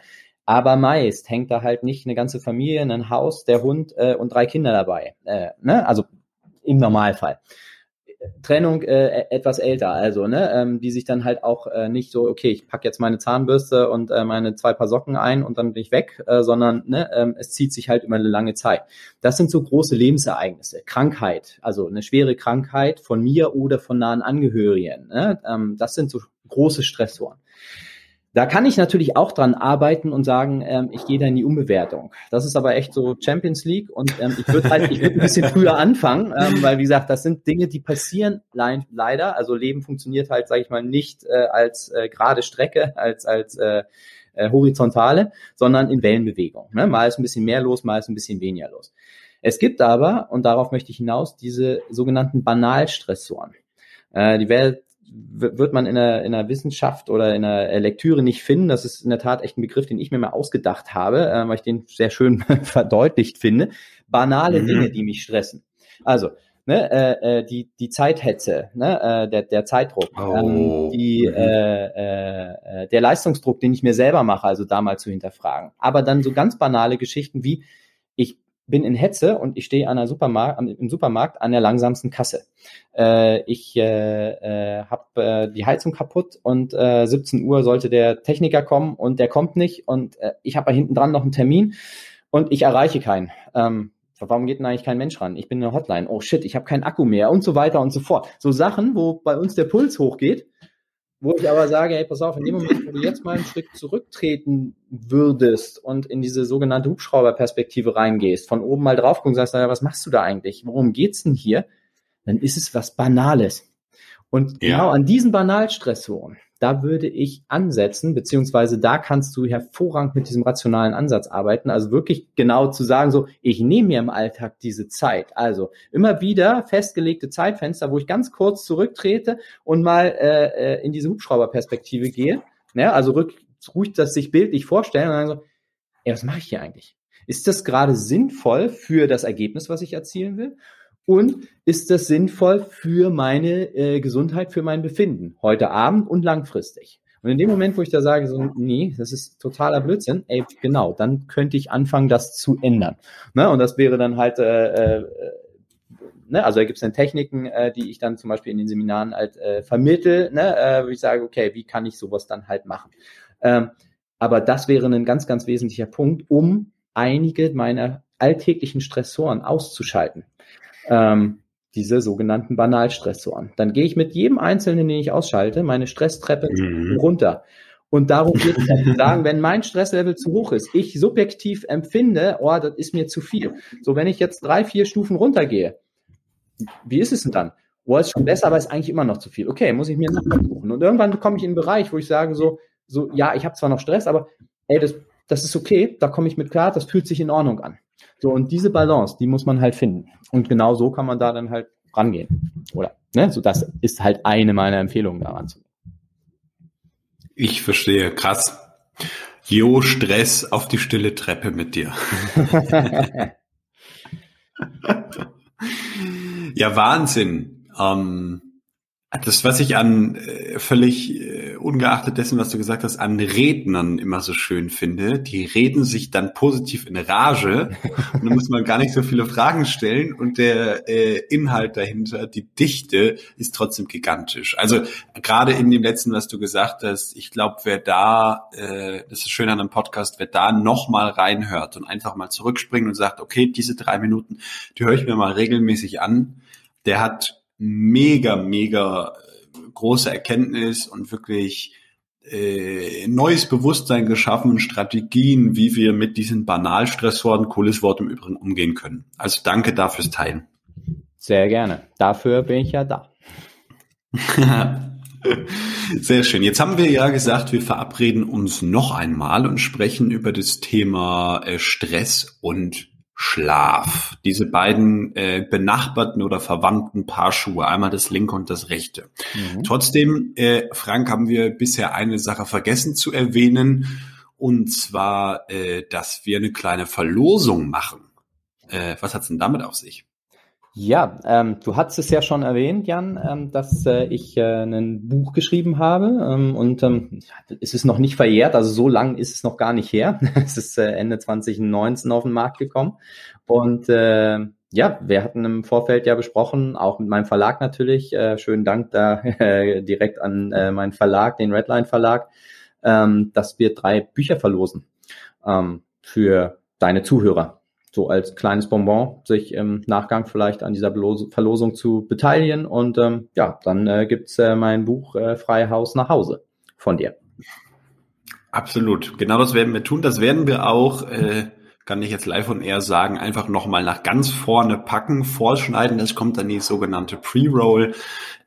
Aber meist hängt da halt nicht eine ganze Familie, ein Haus, der Hund äh, und drei Kinder dabei. Äh, ne? Also im Normalfall. Trennung äh, etwas älter, also ne, ähm, die sich dann halt auch äh, nicht so, okay, ich pack jetzt meine Zahnbürste und äh, meine zwei Paar Socken ein und dann bin ich weg, äh, sondern ne, ähm, es zieht sich halt über eine lange Zeit. Das sind so große Lebensereignisse, Krankheit, also eine schwere Krankheit von mir oder von nahen Angehörigen. Ne? Ähm, das sind so große Stressoren. Da kann ich natürlich auch dran arbeiten und sagen, ähm, ich gehe da in die Umbewertung. Das ist aber echt so Champions League und ähm, ich würde halt, ich würde ein bisschen früher anfangen, ähm, weil wie gesagt, das sind Dinge, die passieren le leider. Also Leben funktioniert halt, sage ich mal, nicht äh, als äh, gerade Strecke, als als äh, äh, horizontale, sondern in Wellenbewegung. Ne? Mal ist ein bisschen mehr los, mal ist ein bisschen weniger los. Es gibt aber, und darauf möchte ich hinaus, diese sogenannten Banalstressoren. Äh, die Welt wird man in der, in der Wissenschaft oder in der Lektüre nicht finden. Das ist in der Tat echt ein Begriff, den ich mir mal ausgedacht habe, äh, weil ich den sehr schön verdeutlicht finde. Banale mhm. Dinge, die mich stressen. Also, ne, äh, äh, die, die Zeithetze, ne, äh, der, der Zeitdruck, oh. ähm, die, mhm. äh, äh, der Leistungsdruck, den ich mir selber mache, also da mal zu hinterfragen. Aber dann so ganz banale Geschichten wie, bin in Hetze und ich stehe an der Supermarkt, im Supermarkt an der langsamsten Kasse. Äh, ich äh, äh, habe äh, die Heizung kaputt und äh, 17 Uhr sollte der Techniker kommen und der kommt nicht und äh, ich habe da hinten dran noch einen Termin und ich erreiche keinen. Ähm, warum geht denn eigentlich kein Mensch ran? Ich bin in der Hotline. Oh shit, ich habe keinen Akku mehr und so weiter und so fort. So Sachen, wo bei uns der Puls hochgeht wo ich aber sage, hey, pass auf, in dem Moment, wo du jetzt mal einen Schritt zurücktreten würdest und in diese sogenannte Hubschrauberperspektive reingehst, von oben mal drauf gucken, sagst, naja, was machst du da eigentlich? Worum geht's denn hier? Dann ist es was Banales. Und ja. genau an diesen Banalstressoren, da würde ich ansetzen, beziehungsweise da kannst du hervorragend mit diesem rationalen Ansatz arbeiten. Also wirklich genau zu sagen, so, ich nehme mir im Alltag diese Zeit. Also immer wieder festgelegte Zeitfenster, wo ich ganz kurz zurücktrete und mal äh, äh in diese Hubschrauberperspektive gehe. Ja, also rück, ruhig das sich bildlich vorstellen und dann so, ey, was mache ich hier eigentlich? Ist das gerade sinnvoll für das Ergebnis, was ich erzielen will? Und ist das sinnvoll für meine äh, Gesundheit, für mein Befinden, heute Abend und langfristig? Und in dem Moment, wo ich da sage, so, nee, das ist totaler Blödsinn, ey, genau, dann könnte ich anfangen, das zu ändern. Ne? Und das wäre dann halt, äh, äh, ne? also da gibt es dann Techniken, äh, die ich dann zum Beispiel in den Seminaren halt äh, vermittel, ne? äh, wo ich sage, okay, wie kann ich sowas dann halt machen? Ähm, aber das wäre ein ganz, ganz wesentlicher Punkt, um einige meiner alltäglichen Stressoren auszuschalten ähm, diese sogenannten Banalstressoren. Dann gehe ich mit jedem Einzelnen, den ich ausschalte, meine Stresstreppe mhm. runter. Und darum geht es zu sagen, wenn mein Stresslevel zu hoch ist, ich subjektiv empfinde, oh, das ist mir zu viel. So, wenn ich jetzt drei, vier Stufen runtergehe, wie ist es denn dann? Oh, ist schon besser, aber ist eigentlich immer noch zu viel. Okay, muss ich mir suchen. Und irgendwann komme ich in einen Bereich, wo ich sage so, so, ja, ich habe zwar noch Stress, aber ey, das, das ist okay, da komme ich mit klar, das fühlt sich in Ordnung an. So, und diese Balance, die muss man halt finden. Und genau so kann man da dann halt rangehen. Oder, ne? So, das ist halt eine meiner Empfehlungen daran zu. Ich verstehe, krass. Jo, Stress auf die stille Treppe mit dir. ja, Wahnsinn. Ähm, das, was ich an äh, völlig äh, ungeachtet dessen, was du gesagt hast, an Rednern immer so schön finde, die reden sich dann positiv in Rage und dann muss man gar nicht so viele Fragen stellen und der äh, Inhalt dahinter, die Dichte ist trotzdem gigantisch. Also gerade in dem letzten, was du gesagt hast, ich glaube, wer da, äh, das ist schön an einem Podcast, wer da nochmal reinhört und einfach mal zurückspringt und sagt, okay, diese drei Minuten, die höre ich mir mal regelmäßig an, der hat mega, mega äh, große Erkenntnis und wirklich äh, neues Bewusstsein geschaffen und Strategien, wie wir mit diesen Banalstressoren, cooles Wort im Übrigen, umgehen können. Also danke dafür Teilen. Sehr gerne. Dafür bin ich ja da. Sehr schön. Jetzt haben wir ja gesagt, wir verabreden uns noch einmal und sprechen über das Thema äh, Stress und Schlaf. Diese beiden äh, benachbarten oder verwandten Paarschuhe, einmal das linke und das rechte. Mhm. Trotzdem, äh, Frank, haben wir bisher eine Sache vergessen zu erwähnen, und zwar, äh, dass wir eine kleine Verlosung machen. Äh, was hat's denn damit auf sich? Ja, ähm, du hast es ja schon erwähnt, Jan, ähm, dass äh, ich äh, ein Buch geschrieben habe ähm, und ähm, es ist noch nicht verjährt, also so lang ist es noch gar nicht her. es ist äh, Ende 2019 auf den Markt gekommen und äh, ja, wir hatten im Vorfeld ja besprochen, auch mit meinem Verlag natürlich. Äh, schönen Dank da äh, direkt an meinen Verlag, den Redline Verlag, ähm, dass wir drei Bücher verlosen ähm, für deine Zuhörer so als kleines Bonbon sich im Nachgang vielleicht an dieser Verlosung zu beteiligen. Und ähm, ja, dann äh, gibt's äh, mein Buch äh, Freihaus nach Hause von dir. Absolut. Genau das werden wir tun. Das werden wir auch, äh, kann ich jetzt live und eher sagen, einfach nochmal nach ganz vorne packen, vorschneiden. Das kommt dann die sogenannte Pre-Roll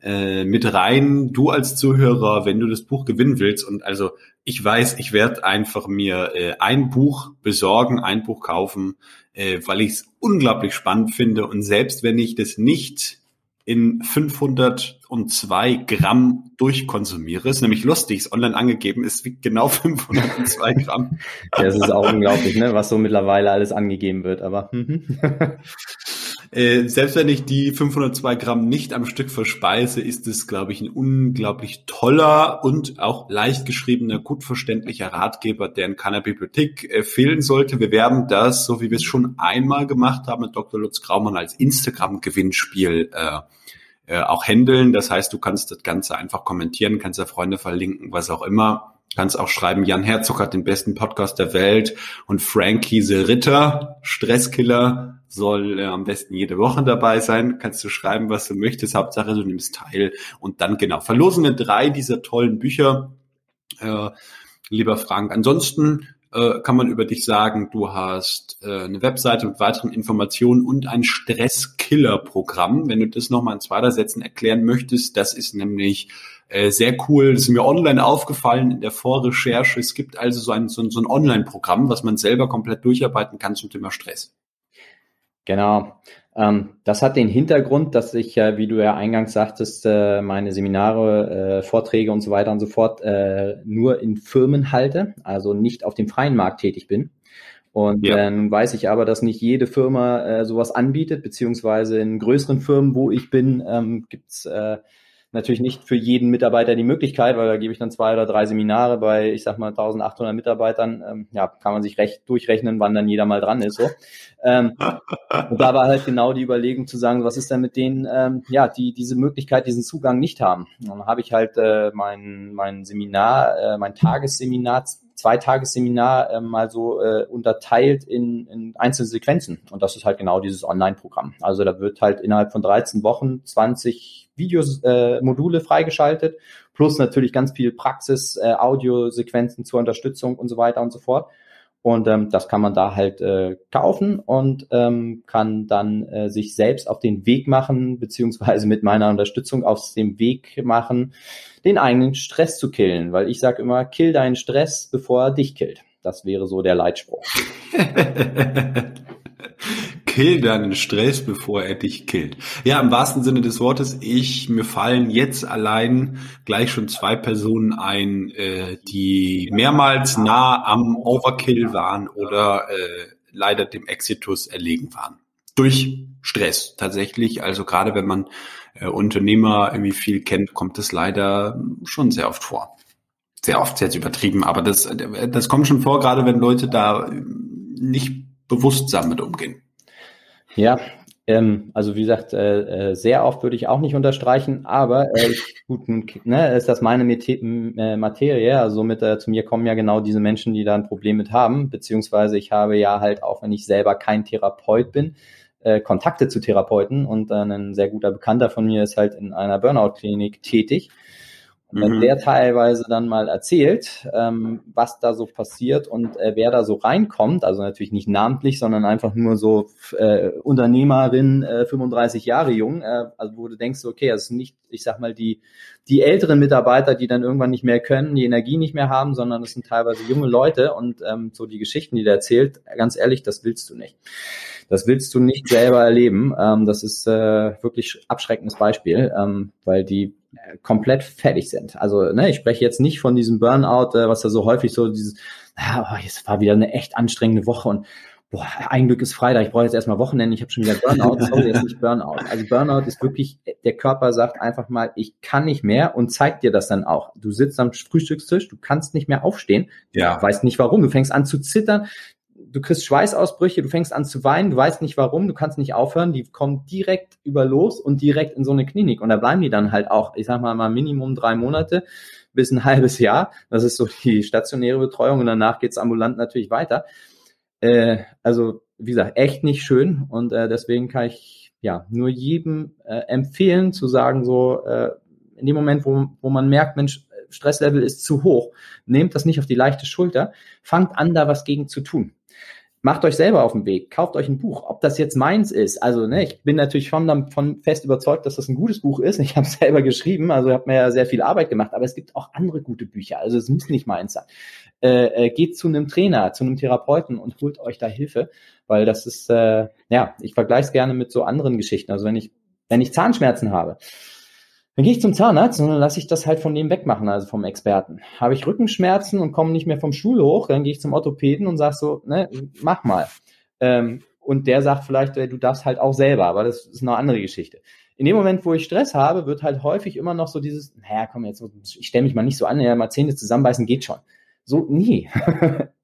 äh, mit rein. Du als Zuhörer, wenn du das Buch gewinnen willst und also ich weiß, ich werde einfach mir äh, ein Buch besorgen, ein Buch kaufen, äh, weil ich es unglaublich spannend finde. Und selbst wenn ich das nicht in 502 Gramm durchkonsumiere, ist nämlich lustig, ist online angegeben, es wiegt genau 502 Gramm. Das ist auch unglaublich, ne, was so mittlerweile alles angegeben wird, aber. Äh, selbst wenn ich die 502 Gramm nicht am Stück verspeise, ist es, glaube ich, ein unglaublich toller und auch leicht geschriebener, gut verständlicher Ratgeber, der in keiner Bibliothek äh, fehlen sollte. Wir werden das, so wie wir es schon einmal gemacht haben, mit Dr. Lutz Graumann als Instagram-Gewinnspiel äh, äh, auch handeln. Das heißt, du kannst das Ganze einfach kommentieren, kannst da Freunde verlinken, was auch immer. Kannst auch schreiben, Jan Herzog hat den besten Podcast der Welt und Frankie the Ritter, Stresskiller, soll äh, am besten jede Woche dabei sein. Kannst du schreiben, was du möchtest. Hauptsache, du nimmst teil. Und dann genau, verlosen wir drei dieser tollen Bücher, äh, lieber Frank. Ansonsten äh, kann man über dich sagen, du hast äh, eine Webseite mit weiteren Informationen und ein Stresskiller-Programm. Wenn du das nochmal in zweiter Sätzen erklären möchtest, das ist nämlich äh, sehr cool. Das ist mir online aufgefallen in der Vorrecherche. Es gibt also so ein, so ein Online-Programm, was man selber komplett durcharbeiten kann zum Thema Stress. Genau. Ähm, das hat den Hintergrund, dass ich, wie du ja eingangs sagtest, äh, meine Seminare, äh, Vorträge und so weiter und so fort äh, nur in Firmen halte, also nicht auf dem freien Markt tätig bin. Und ja. äh, nun weiß ich aber, dass nicht jede Firma äh, sowas anbietet, beziehungsweise in größeren Firmen, wo ich bin, ähm, gibt's äh, natürlich nicht für jeden Mitarbeiter die Möglichkeit, weil da gebe ich dann zwei oder drei Seminare bei, ich sag mal, 1800 Mitarbeitern. Ähm, ja, kann man sich recht durchrechnen, wann dann jeder mal dran ist. So. Ähm, und da war halt genau die Überlegung zu sagen, was ist denn mit denen, ähm, ja, die diese Möglichkeit, diesen Zugang nicht haben. Und dann habe ich halt äh, mein, mein Seminar, äh, mein Tagesseminar Zweitagesseminar äh, mal so äh, unterteilt in, in einzelne Sequenzen. Und das ist halt genau dieses Online-Programm. Also da wird halt innerhalb von 13 Wochen 20 Videomodule äh, freigeschaltet, plus natürlich ganz viel Praxis, äh, Audiosequenzen zur Unterstützung und so weiter und so fort. Und ähm, das kann man da halt äh, kaufen und ähm, kann dann äh, sich selbst auf den Weg machen, beziehungsweise mit meiner Unterstützung auf dem Weg machen, den eigenen Stress zu killen. Weil ich sage immer, kill deinen Stress, bevor er dich killt. Das wäre so der Leitspruch. Kill deinen Stress, bevor er dich killt. Ja, im wahrsten Sinne des Wortes, ich, mir fallen jetzt allein gleich schon zwei Personen ein, äh, die mehrmals nah am Overkill waren oder äh, leider dem Exitus erlegen waren. Durch Stress tatsächlich. Also gerade wenn man äh, Unternehmer irgendwie viel kennt, kommt es leider schon sehr oft vor. Sehr oft, sehr übertrieben, aber das, das kommt schon vor, gerade wenn Leute da nicht bewusst damit umgehen. Ja, ähm, also wie gesagt, äh, äh, sehr oft würde ich auch nicht unterstreichen, aber äh, gut, ne, ist das meine äh, Materie, also somit äh, zu mir kommen ja genau diese Menschen, die da ein Problem mit haben, beziehungsweise ich habe ja halt auch, wenn ich selber kein Therapeut bin, äh, Kontakte zu Therapeuten und äh, ein sehr guter Bekannter von mir ist halt in einer Burnout-Klinik tätig und wenn mhm. der teilweise dann mal erzählt, ähm, was da so passiert und äh, wer da so reinkommt, also natürlich nicht namentlich, sondern einfach nur so äh, Unternehmerin, äh, 35 Jahre jung, äh, also wo du denkst, okay, das ist nicht, ich sag mal, die, die älteren Mitarbeiter, die dann irgendwann nicht mehr können, die Energie nicht mehr haben, sondern es sind teilweise junge Leute und ähm, so die Geschichten, die der erzählt, ganz ehrlich, das willst du nicht. Das willst du nicht selber erleben. Ähm, das ist äh, wirklich abschreckendes Beispiel, ähm, weil die komplett fertig sind. Also ne, ich spreche jetzt nicht von diesem Burnout, äh, was da so häufig so dieses, ah, jetzt war wieder eine echt anstrengende Woche und boah, ein Glück ist Freitag, ich brauche jetzt erstmal Wochenende, ich habe schon wieder Burnout, sorry, jetzt nicht Burnout. Also Burnout ist wirklich, der Körper sagt einfach mal, ich kann nicht mehr und zeigt dir das dann auch. Du sitzt am Frühstückstisch, du kannst nicht mehr aufstehen, ja. weißt nicht warum, du fängst an zu zittern, du kriegst Schweißausbrüche, du fängst an zu weinen, du weißt nicht warum, du kannst nicht aufhören, die kommen direkt über los und direkt in so eine Klinik. Und da bleiben die dann halt auch, ich sag mal, mal Minimum drei Monate bis ein halbes Jahr. Das ist so die stationäre Betreuung und danach geht's ambulant natürlich weiter. Äh, also, wie gesagt, echt nicht schön und äh, deswegen kann ich ja nur jedem äh, empfehlen zu sagen, so äh, in dem Moment, wo, wo man merkt, Mensch, Stresslevel ist zu hoch, nehmt das nicht auf die leichte Schulter, fangt an, da was gegen zu tun macht euch selber auf den Weg, kauft euch ein Buch, ob das jetzt meins ist. Also ne, ich bin natürlich schon davon fest überzeugt, dass das ein gutes Buch ist. Ich habe es selber geschrieben, also habe mir ja sehr viel Arbeit gemacht, aber es gibt auch andere gute Bücher. Also es muss nicht meins sein. Äh, äh, geht zu einem Trainer, zu einem Therapeuten und holt euch da Hilfe, weil das ist, äh, ja, ich vergleiche es gerne mit so anderen Geschichten. Also wenn ich, wenn ich Zahnschmerzen habe, dann gehe ich zum Zahnarzt und dann lasse ich das halt von dem wegmachen, also vom Experten. Habe ich Rückenschmerzen und komme nicht mehr vom Stuhl hoch, dann gehe ich zum Orthopäden und sage so, ne, mach mal. Ähm, und der sagt vielleicht, du darfst halt auch selber, aber das ist eine andere Geschichte. In dem Moment, wo ich Stress habe, wird halt häufig immer noch so dieses, naja, komm jetzt, ich stelle mich mal nicht so an, ja, mal Zähne zusammenbeißen geht schon. So, nie.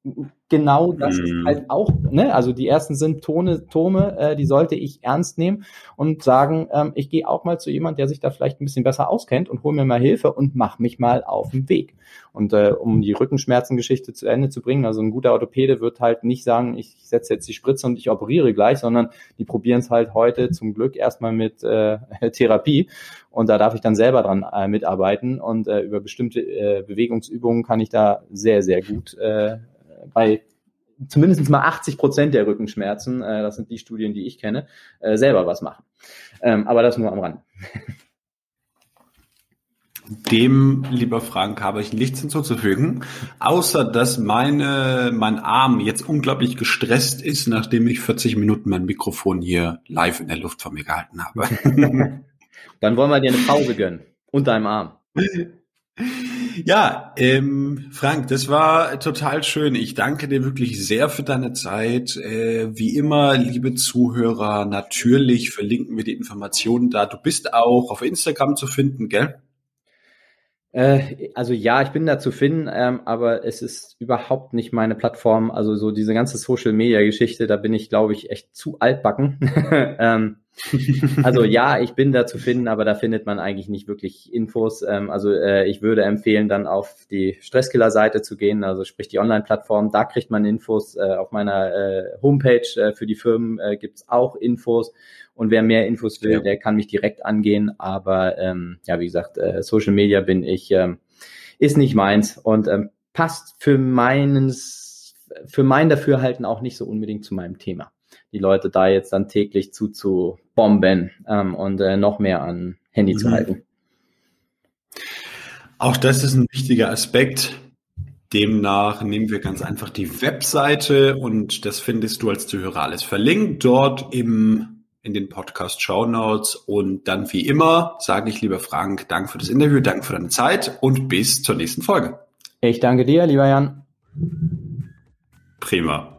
genau das mm. ist mhm. halt auch, ne, also die ersten Symptome, Tome, äh, die sollte ich ernst nehmen und sagen, ähm, ich gehe auch mal zu jemand, der sich da vielleicht ein bisschen besser auskennt und hol mir mal Hilfe und mach mich mal auf den Weg. Und äh, um die Rückenschmerzengeschichte zu Ende zu bringen, also ein guter Orthopäde wird halt nicht sagen, ich setze jetzt die Spritze und ich operiere gleich, sondern die probieren es halt heute zum Glück erstmal mit äh, Therapie und da darf ich dann selber dran äh, mitarbeiten und äh, über bestimmte äh, Bewegungsübungen kann ich da sehr, sehr gut äh, bei zumindest mal 80 Prozent der Rückenschmerzen, äh, das sind die Studien, die ich kenne, äh, selber was machen. Ähm, aber das nur am Rand. Dem, lieber Frank, habe ich nichts hinzuzufügen, außer dass meine, mein Arm jetzt unglaublich gestresst ist, nachdem ich 40 Minuten mein Mikrofon hier live in der Luft vor mir gehalten habe. Dann wollen wir dir eine Pause gönnen. Unter deinem Arm. Ja, ähm, Frank, das war total schön. Ich danke dir wirklich sehr für deine Zeit. Äh, wie immer, liebe Zuhörer, natürlich verlinken wir die Informationen da. Du bist auch auf Instagram zu finden, gell? Äh, also ja, ich bin da zu finden, ähm, aber es ist überhaupt nicht meine Plattform. Also so diese ganze Social-Media-Geschichte, da bin ich, glaube ich, echt zu altbacken. ähm, also ja, ich bin da zu finden, aber da findet man eigentlich nicht wirklich Infos. Ähm, also äh, ich würde empfehlen, dann auf die Stresskiller-Seite zu gehen, also sprich die Online-Plattform. Da kriegt man Infos. Äh, auf meiner äh, Homepage für die Firmen gibt's auch Infos. Und wer mehr Infos will, ja. der kann mich direkt angehen. Aber ähm, ja, wie gesagt, Social Media bin ich, ähm, ist nicht meins und ähm, passt für meines, für mein Dafürhalten auch nicht so unbedingt zu meinem Thema die Leute da jetzt dann täglich zu zu bomben ähm, und äh, noch mehr an Handy mhm. zu halten. Auch das ist ein wichtiger Aspekt. Demnach nehmen wir ganz einfach die Webseite und das findest du als Zuhörer alles verlinkt dort im, in den Podcast Show Notes. Und dann wie immer sage ich, lieber Frank, danke für das Interview, danke für deine Zeit und bis zur nächsten Folge. Ich danke dir, lieber Jan. Prima.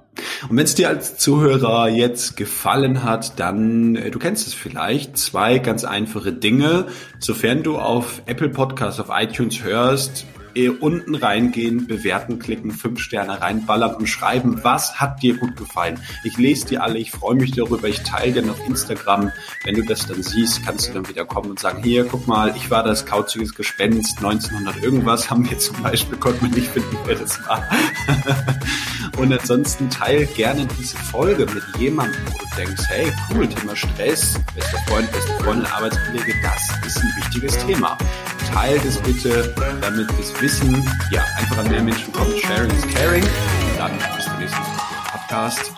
Und wenn es dir als Zuhörer jetzt gefallen hat, dann, äh, du kennst es vielleicht, zwei ganz einfache Dinge. Sofern du auf Apple Podcasts, auf iTunes hörst, eh unten reingehen, bewerten, klicken, fünf Sterne reinballern und schreiben, was hat dir gut gefallen. Ich lese die alle, ich freue mich darüber, ich teile dir auf Instagram. Wenn du das dann siehst, kannst du dann wieder kommen und sagen, hier, guck mal, ich war das kauziges Gespenst, 1900 irgendwas haben wir zum Beispiel, konnte man nicht finden, wer das war. und ansonsten teile gerne diese Folge mit jemandem, wo du denkst, hey, cool, Thema Stress, bester Freund, beste Freundin, Arbeitskollege, das ist ein wichtiges Thema. Teilt es bitte, damit das Wissen ja einfach an mehr Menschen kommt. Sharing is caring. Und dann bis zum nächsten Podcast.